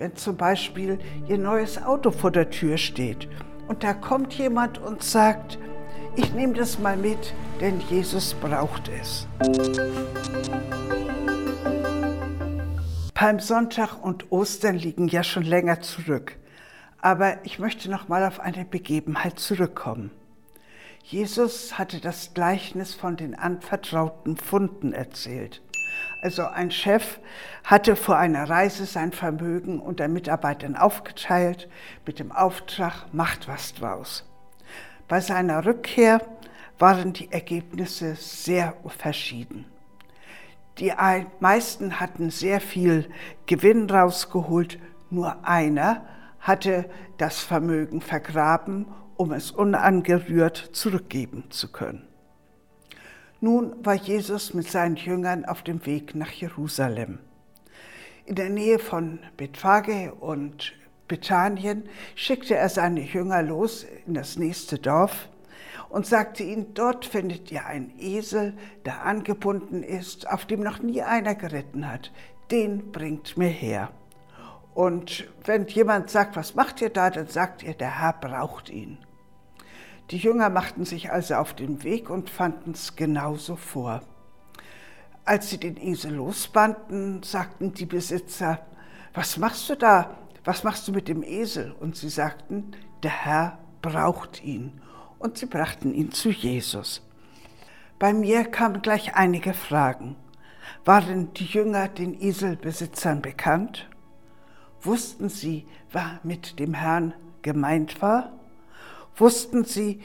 wenn zum Beispiel Ihr neues Auto vor der Tür steht und da kommt jemand und sagt, ich nehme das mal mit, denn Jesus braucht es. Palmsonntag und Ostern liegen ja schon länger zurück, aber ich möchte noch mal auf eine Begebenheit zurückkommen. Jesus hatte das Gleichnis von den anvertrauten Funden erzählt. Also ein Chef hatte vor einer Reise sein Vermögen unter Mitarbeitern aufgeteilt mit dem Auftrag, macht was draus. Bei seiner Rückkehr waren die Ergebnisse sehr verschieden. Die meisten hatten sehr viel Gewinn rausgeholt, nur einer hatte das Vermögen vergraben, um es unangerührt zurückgeben zu können. Nun war Jesus mit seinen Jüngern auf dem Weg nach Jerusalem. In der Nähe von Bethphage und Bethanien schickte er seine Jünger los in das nächste Dorf und sagte ihnen, dort findet ihr einen Esel, der angebunden ist, auf dem noch nie einer geritten hat. Den bringt mir her. Und wenn jemand sagt, was macht ihr da, dann sagt ihr, der Herr braucht ihn. Die Jünger machten sich also auf den Weg und fanden es genauso vor. Als sie den Esel losbanden, sagten die Besitzer, was machst du da? Was machst du mit dem Esel? Und sie sagten, der Herr braucht ihn. Und sie brachten ihn zu Jesus. Bei mir kamen gleich einige Fragen. Waren die Jünger den Eselbesitzern bekannt? Wussten sie, wer mit dem Herrn gemeint war? Wussten sie,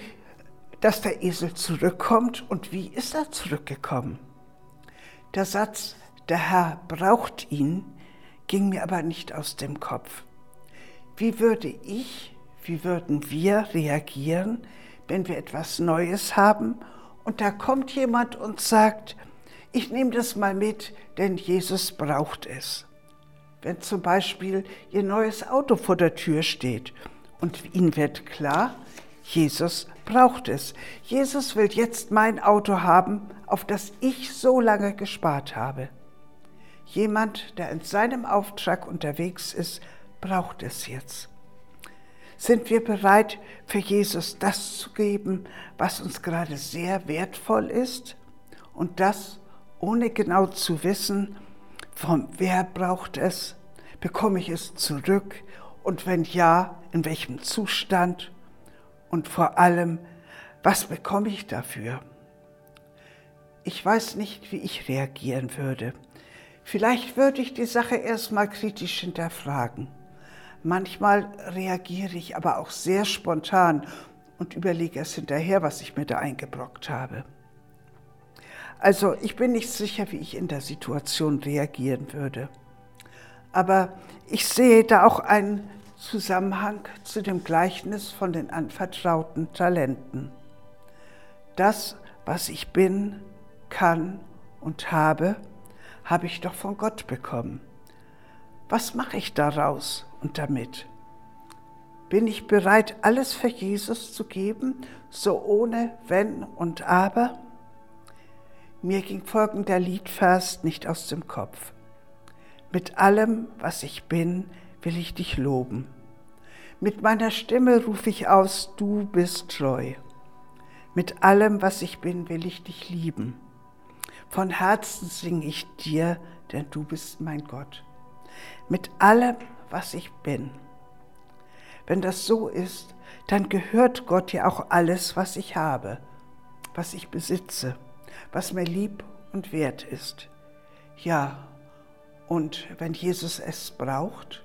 dass der Esel zurückkommt und wie ist er zurückgekommen. Der Satz, der Herr braucht ihn, ging mir aber nicht aus dem Kopf. Wie würde ich, wie würden wir reagieren, wenn wir etwas Neues haben und da kommt jemand und sagt, ich nehme das mal mit, denn Jesus braucht es. Wenn zum Beispiel Ihr neues Auto vor der Tür steht und Ihnen wird klar, Jesus braucht es. Jesus will jetzt mein Auto haben, auf das ich so lange gespart habe. Jemand, der in seinem Auftrag unterwegs ist, braucht es jetzt. Sind wir bereit, für Jesus das zu geben, was uns gerade sehr wertvoll ist? Und das ohne genau zu wissen, von wer braucht es? Bekomme ich es zurück? Und wenn ja, in welchem Zustand? Und vor allem, was bekomme ich dafür? Ich weiß nicht, wie ich reagieren würde. Vielleicht würde ich die Sache erstmal kritisch hinterfragen. Manchmal reagiere ich aber auch sehr spontan und überlege erst hinterher, was ich mir da eingebrockt habe. Also ich bin nicht sicher, wie ich in der Situation reagieren würde. Aber ich sehe da auch einen Zusammenhang zu dem Gleichnis von den anvertrauten Talenten. Das, was ich bin, kann und habe, habe ich doch von Gott bekommen. Was mache ich daraus und damit? Bin ich bereit, alles für Jesus zu geben, so ohne Wenn und Aber? Mir ging folgender Liedvers nicht aus dem Kopf. Mit allem, was ich bin, will ich dich loben. Mit meiner Stimme rufe ich aus, du bist treu. Mit allem, was ich bin, will ich dich lieben. Von Herzen singe ich dir, denn du bist mein Gott. Mit allem, was ich bin. Wenn das so ist, dann gehört Gott ja auch alles, was ich habe, was ich besitze, was mir lieb und wert ist. Ja, und wenn Jesus es braucht,